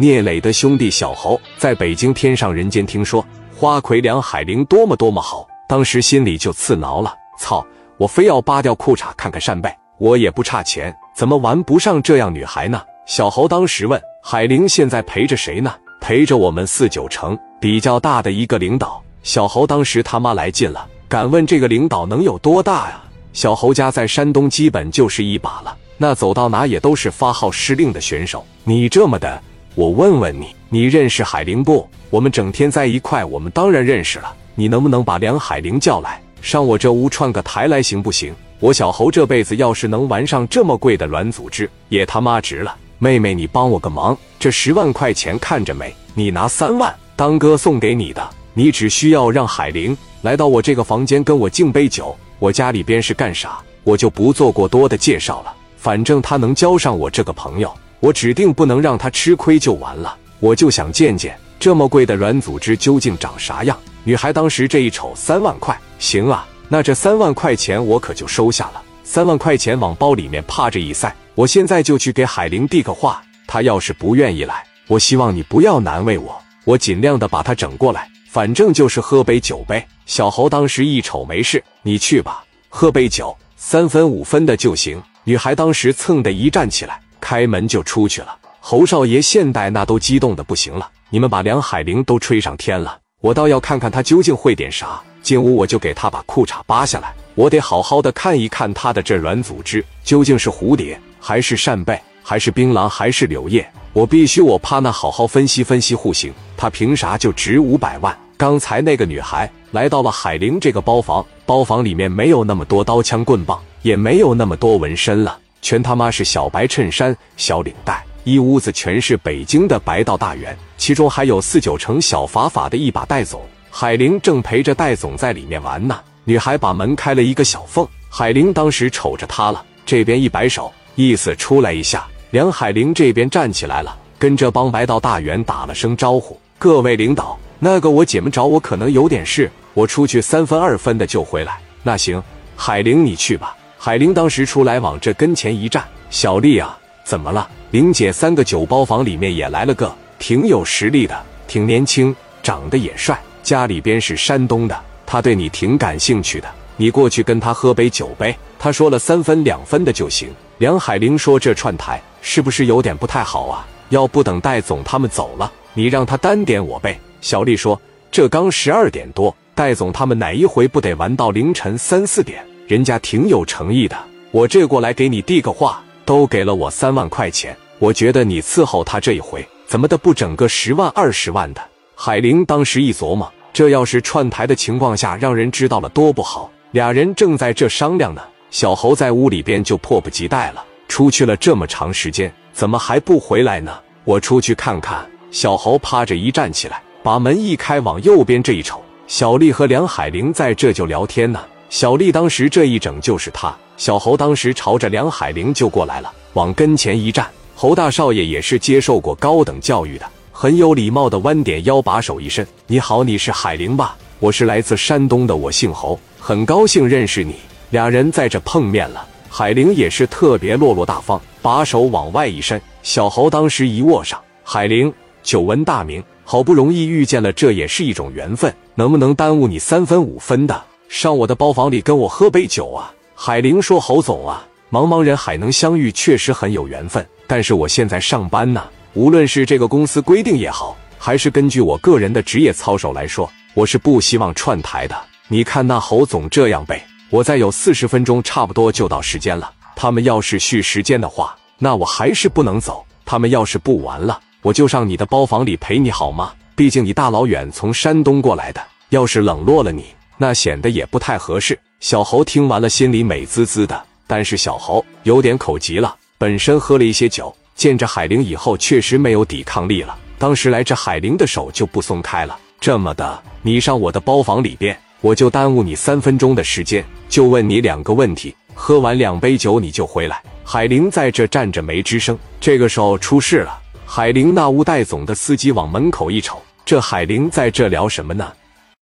聂磊的兄弟小侯在北京天上人间听说花魁梁海玲多么多么好，当时心里就刺挠了。操！我非要扒掉裤衩看看扇贝，我也不差钱，怎么玩不上这样女孩呢？小侯当时问海玲现在陪着谁呢？陪着我们四九城比较大的一个领导。小侯当时他妈来劲了，敢问这个领导能有多大呀？小侯家在山东基本就是一把了，那走到哪也都是发号施令的选手。你这么的，我问问你，你认识海玲不？我们整天在一块，我们当然认识了。你能不能把梁海玲叫来？上我这屋串个台来行不行？我小侯这辈子要是能玩上这么贵的软组织，也他妈值了。妹妹，你帮我个忙，这十万块钱看着没？你拿三万当哥送给你的，你只需要让海玲来到我这个房间跟我敬杯酒。我家里边是干啥，我就不做过多的介绍了。反正她能交上我这个朋友，我指定不能让他吃亏就完了。我就想见见这么贵的软组织究竟长啥样。女孩当时这一瞅，三万块，行啊，那这三万块钱我可就收下了。三万块钱往包里面趴着一塞，我现在就去给海玲递个话。她要是不愿意来，我希望你不要难为我，我尽量的把她整过来。反正就是喝杯酒呗。小侯当时一瞅没事，你去吧，喝杯酒，三分五分的就行。女孩当时蹭的一站起来，开门就出去了。侯少爷现代那都激动的不行了，你们把梁海玲都吹上天了。我倒要看看他究竟会点啥。进屋我就给他把裤衩扒下来，我得好好的看一看他的这软组织究竟是蝴蝶还是扇贝还是槟榔还是柳叶。我必须我趴那好好分析分析户型，他凭啥就值五百万？刚才那个女孩来到了海玲这个包房，包房里面没有那么多刀枪棍棒，也没有那么多纹身了，全他妈是小白衬衫、小领带。一屋子全是北京的白道大员，其中还有四九城小法法的一把戴总。海玲正陪着戴总在里面玩呢。女孩把门开了一个小缝，海玲当时瞅着他了，这边一摆手，意思出来一下。梁海玲这边站起来了，跟这帮白道大员打了声招呼：“各位领导，那个我姐们找我，可能有点事，我出去三分二分的就回来。”那行，海玲你去吧。海玲当时出来往这跟前一站：“小丽啊，怎么了？”玲姐，三个酒包房里面也来了个，挺有实力的，挺年轻，长得也帅，家里边是山东的，他对你挺感兴趣的，你过去跟他喝杯酒呗。他说了三分两分的就行。梁海玲说：“这串台是不是有点不太好啊？要不等戴总他们走了，你让他单点我呗。”小丽说：“这刚十二点多，戴总他们哪一回不得玩到凌晨三四点？人家挺有诚意的，我这过来给你递个话。”都给了我三万块钱，我觉得你伺候他这一回，怎么的不整个十万二十万的？海玲当时一琢磨，这要是串台的情况下让人知道了多不好。俩人正在这商量呢，小侯在屋里边就迫不及待了。出去了这么长时间，怎么还不回来呢？我出去看看。小侯趴着一站起来，把门一开，往右边这一瞅，小丽和梁海玲在这就聊天呢。小丽当时这一整就是他。小侯当时朝着梁海玲就过来了，往跟前一站。侯大少爷也是接受过高等教育的，很有礼貌的弯点腰，把手一伸：“你好，你是海玲吧？我是来自山东的，我姓侯，很高兴认识你。”俩人在这碰面了，海玲也是特别落落大方，把手往外一伸。小侯当时一握上，海玲，久闻大名，好不容易遇见了，这也是一种缘分，能不能耽误你三分五分的，上我的包房里跟我喝杯酒啊？海玲说：“侯总啊，茫茫人海能相遇，确实很有缘分。但是我现在上班呢，无论是这个公司规定也好，还是根据我个人的职业操守来说，我是不希望串台的。你看那侯总这样呗，我再有四十分钟，差不多就到时间了。他们要是续时间的话，那我还是不能走。他们要是不玩了，我就上你的包房里陪你好吗？毕竟你大老远从山东过来的，要是冷落了你，那显得也不太合适。”小侯听完了，心里美滋滋的。但是小侯有点口急了，本身喝了一些酒，见着海玲以后，确实没有抵抗力了。当时来这海玲的手就不松开了。这么的，你上我的包房里边，我就耽误你三分钟的时间，就问你两个问题。喝完两杯酒你就回来。海玲在这站着没吱声。这个时候出事了，海玲那屋戴总的司机往门口一瞅，这海玲在这聊什么呢？